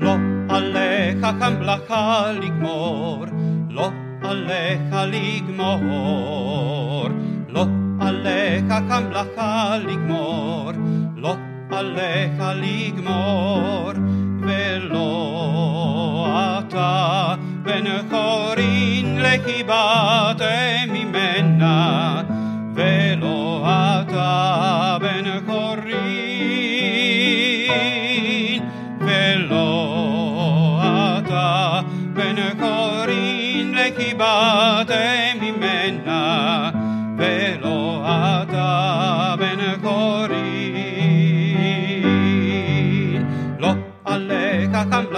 לא עליך כמלאכה לגמור, לא עליך לגמור, לא עליך כמלאכה לגמור, לא עליך לגמור, ולא אתה בן חורין לחיבת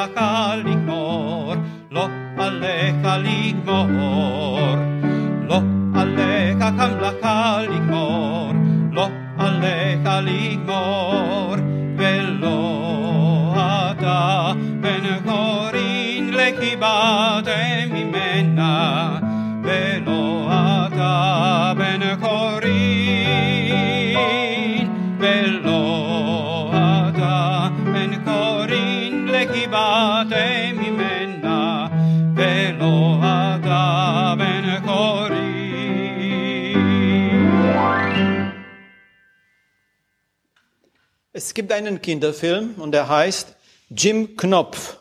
aleja al ignor, lo aleja al ignor, lo aleja hamlaja al ignor, lo aleja al velo ata, ben horin lejiba de mi men. Es gibt einen Kinderfilm und der heißt Jim Knopf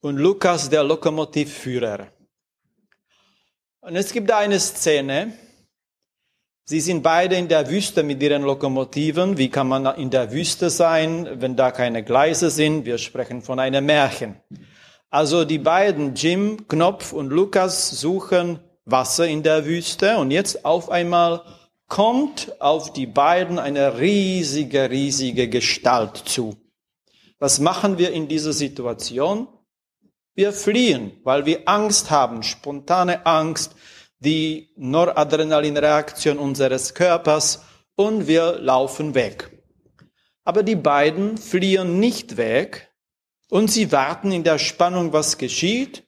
und Lukas der Lokomotivführer. Und es gibt eine Szene, sie sind beide in der Wüste mit ihren Lokomotiven. Wie kann man in der Wüste sein, wenn da keine Gleise sind? Wir sprechen von einem Märchen. Also die beiden, Jim Knopf und Lukas, suchen Wasser in der Wüste und jetzt auf einmal kommt auf die beiden eine riesige, riesige Gestalt zu. Was machen wir in dieser Situation? Wir fliehen, weil wir Angst haben, spontane Angst, die Noradrenalinreaktion unseres Körpers und wir laufen weg. Aber die beiden fliehen nicht weg und sie warten in der Spannung, was geschieht.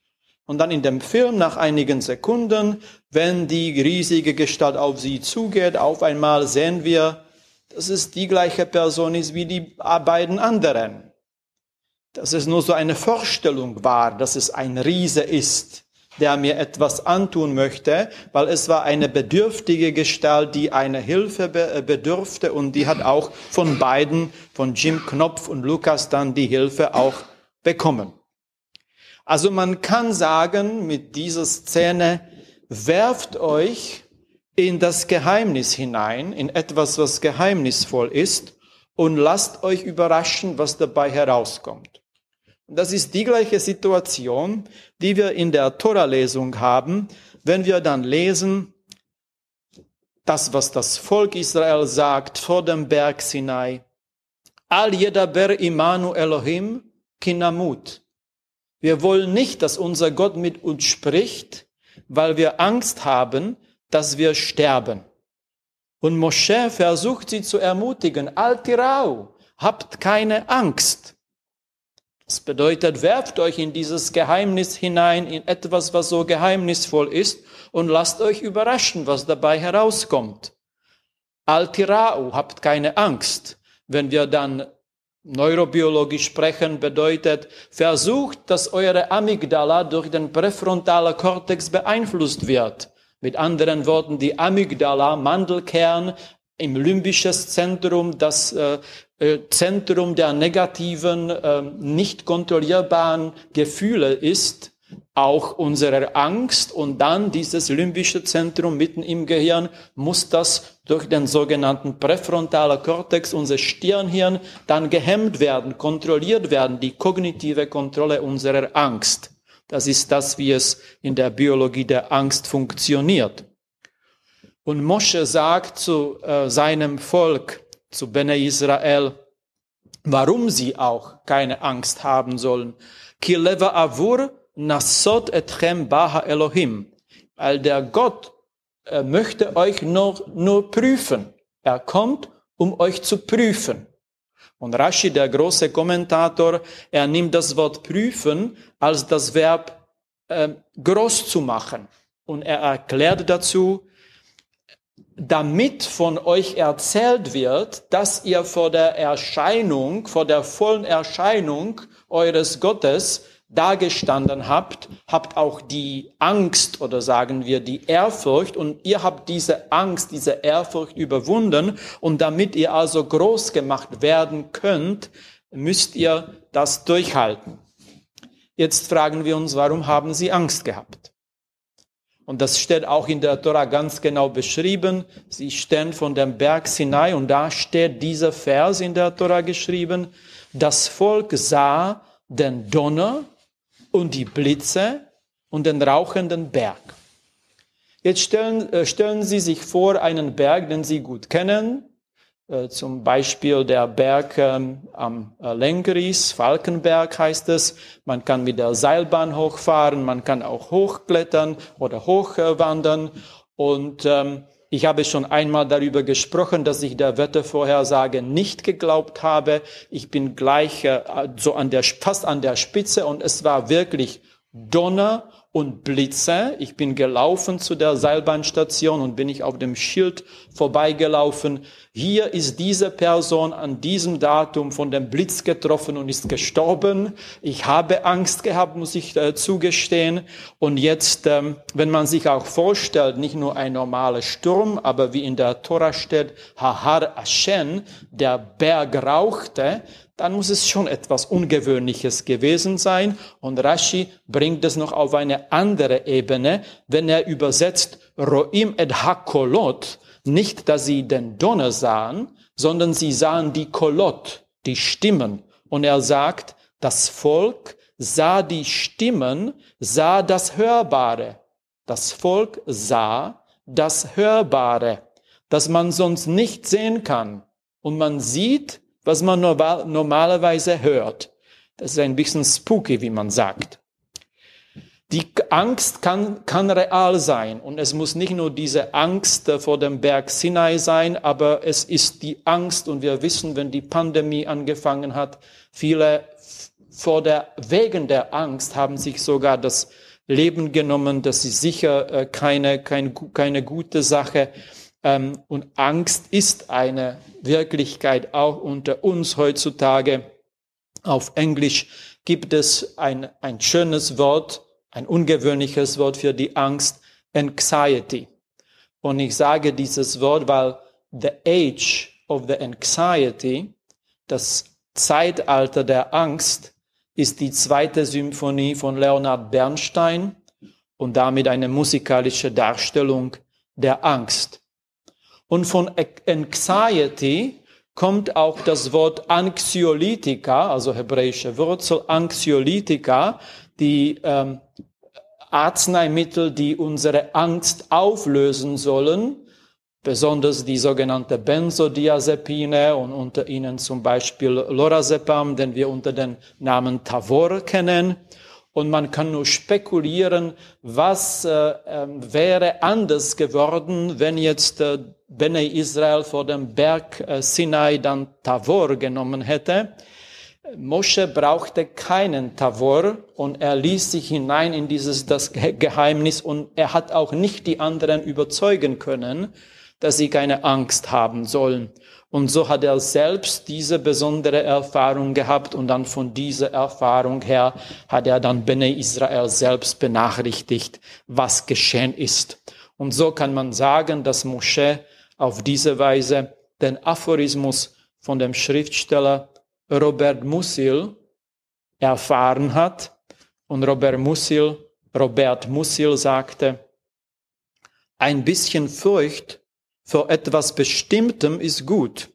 Und dann in dem Film nach einigen Sekunden, wenn die riesige Gestalt auf sie zugeht, auf einmal sehen wir, dass es die gleiche Person ist wie die beiden anderen. Dass es nur so eine Vorstellung war, dass es ein Riese ist, der mir etwas antun möchte, weil es war eine bedürftige Gestalt, die eine Hilfe be bedurfte und die hat auch von beiden, von Jim Knopf und Lukas dann die Hilfe auch bekommen. Also man kann sagen, mit dieser Szene, werft euch in das Geheimnis hinein, in etwas, was geheimnisvoll ist, und lasst euch überraschen, was dabei herauskommt. Und das ist die gleiche Situation, die wir in der Tora-Lesung haben, wenn wir dann lesen, das, was das Volk Israel sagt vor dem Berg Sinai. Al yedaber imanu Elohim kinamut. Wir wollen nicht, dass unser Gott mit uns spricht, weil wir Angst haben, dass wir sterben. Und Mosche versucht sie zu ermutigen, Altirau, habt keine Angst. Das bedeutet, werft euch in dieses Geheimnis hinein, in etwas, was so geheimnisvoll ist, und lasst euch überraschen, was dabei herauskommt. Altirau, habt keine Angst. Wenn wir dann neurobiologisch sprechen, bedeutet, versucht, dass eure Amygdala durch den präfrontalen Kortex beeinflusst wird. Mit anderen Worten, die Amygdala, Mandelkern im limbisches Zentrum, das äh, äh, Zentrum der negativen, äh, nicht kontrollierbaren Gefühle ist, auch unsere Angst und dann dieses limbische Zentrum mitten im Gehirn muss das durch den sogenannten präfrontalen Kortex, unser Stirnhirn, dann gehemmt werden, kontrolliert werden, die kognitive Kontrolle unserer Angst. Das ist das, wie es in der Biologie der Angst funktioniert. Und Mosche sagt zu äh, seinem Volk, zu Bene Israel, warum sie auch keine Angst haben sollen. Kileva avur nasot etchem baha Elohim. Weil der Gott äh, möchte euch nur, nur prüfen. Er kommt, um euch zu prüfen. Und Rashi, der große Kommentator, er nimmt das Wort prüfen als das Verb äh, groß zu machen. Und er erklärt dazu, damit von euch erzählt wird, dass ihr vor der Erscheinung, vor der vollen Erscheinung eures Gottes dagestanden habt, habt auch die Angst oder sagen wir die Ehrfurcht und ihr habt diese Angst, diese Ehrfurcht überwunden und damit ihr also groß gemacht werden könnt, müsst ihr das durchhalten. Jetzt fragen wir uns, warum haben sie Angst gehabt? Und das steht auch in der Tora ganz genau beschrieben. Sie stehen von dem Berg Sinai und da steht dieser Vers in der Tora geschrieben. Das Volk sah den Donner und die Blitze und den rauchenden Berg. Jetzt stellen, äh, stellen Sie sich vor einen Berg, den Sie gut kennen, äh, zum Beispiel der Berg ähm, am äh, Lengris, Falkenberg heißt es. Man kann mit der Seilbahn hochfahren, man kann auch hochklettern oder hochwandern. Und ähm, ich habe schon einmal darüber gesprochen, dass ich der Wettervorhersage nicht geglaubt habe. Ich bin gleich äh, so an der, fast an der Spitze und es war wirklich Donner und Blitze. Ich bin gelaufen zu der Seilbahnstation und bin ich auf dem Schild vorbeigelaufen. Hier ist diese Person an diesem Datum von dem Blitz getroffen und ist gestorben. Ich habe Angst gehabt, muss ich äh, zugestehen. Und jetzt, ähm, wenn man sich auch vorstellt, nicht nur ein normaler Sturm, aber wie in der Tora steht, Hahar Ashen, der Berg rauchte, dann muss es schon etwas Ungewöhnliches gewesen sein. Und Rashi bringt es noch auf eine andere Ebene, wenn er übersetzt Roim et Hakolot, nicht, dass sie den Donner sahen, sondern sie sahen die Kolot, die Stimmen. Und er sagt, das Volk sah die Stimmen, sah das Hörbare. Das Volk sah das Hörbare, das man sonst nicht sehen kann. Und man sieht, was man normalerweise hört. Das ist ein bisschen spooky, wie man sagt. Die Angst kann, kann real sein und es muss nicht nur diese Angst vor dem Berg Sinai sein, aber es ist die Angst und wir wissen, wenn die Pandemie angefangen hat, viele vor der, wegen der Angst haben sich sogar das Leben genommen. Das ist sicher äh, keine, keine, keine gute Sache. Ähm, und Angst ist eine Wirklichkeit auch unter uns heutzutage. Auf Englisch gibt es ein, ein schönes Wort, ein ungewöhnliches Wort für die Angst, Anxiety. Und ich sage dieses Wort, weil the age of the anxiety, das Zeitalter der Angst, ist die zweite Symphonie von Leonard Bernstein und damit eine musikalische Darstellung der Angst. Und von Anxiety kommt auch das Wort Anxiolytica, also hebräische Wurzel Anxiolytica, die ähm, Arzneimittel, die unsere Angst auflösen sollen, besonders die sogenannte Benzodiazepine und unter ihnen zum Beispiel Lorazepam, den wir unter dem Namen Tavor kennen. Und man kann nur spekulieren, was äh, äh, wäre anders geworden, wenn jetzt äh, Bene Israel vor dem Berg äh, Sinai dann Tavor genommen hätte. Mosche brauchte keinen Tavor und er ließ sich hinein in dieses das Geheimnis und er hat auch nicht die anderen überzeugen können, dass sie keine Angst haben sollen. Und so hat er selbst diese besondere Erfahrung gehabt und dann von dieser Erfahrung her hat er dann Bene Israel selbst benachrichtigt, was geschehen ist. Und so kann man sagen, dass Mosche auf diese Weise den Aphorismus von dem Schriftsteller Robert Musil erfahren hat. Und Robert Musil, Robert Musil sagte, ein bisschen Furcht vor etwas Bestimmtem ist gut.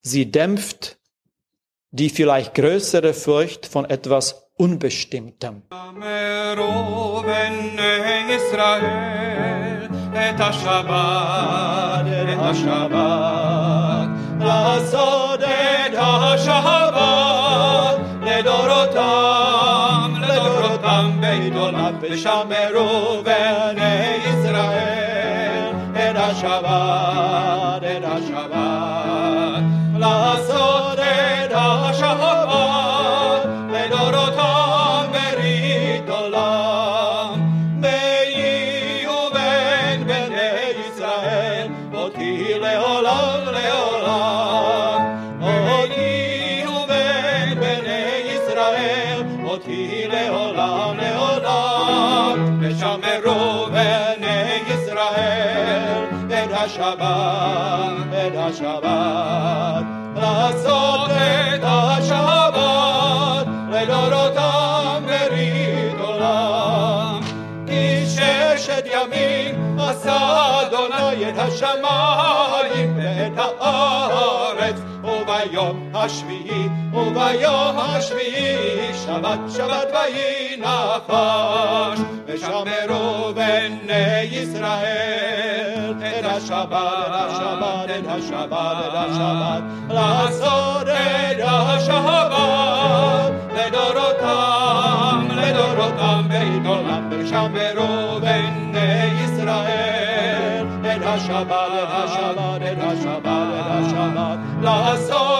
Sie dämpft die vielleicht größere Furcht von etwas Unbestimmtem. Israel, et Shabbat, et Shabbat, השבת לדורותם, לדורותם בעיתונם ושמרו בני ישראל את השבת, את השבת, לעשות את השבת לדורותם ברית עולם. ביני ובין בני ישראל אותי לעולם לעולם. אותי ובין בני ישראל אותי לעולם לעולם, ושמרו השבת, את השבת, לעשות את השבת לדורותם ברית עולם. כי ששת ימים עשה אדוני את השמיים ואת הארץ וביום השביעי וביום השביעי שבת שבת ויהי נחש ושמרו בני ישראל את השבת את השבת את השבת את השבת לעשות את השבת לדורותם לדורותם בית עולם ושמרו בני ישראל את השבת את השבת את השבת את השבת לעשות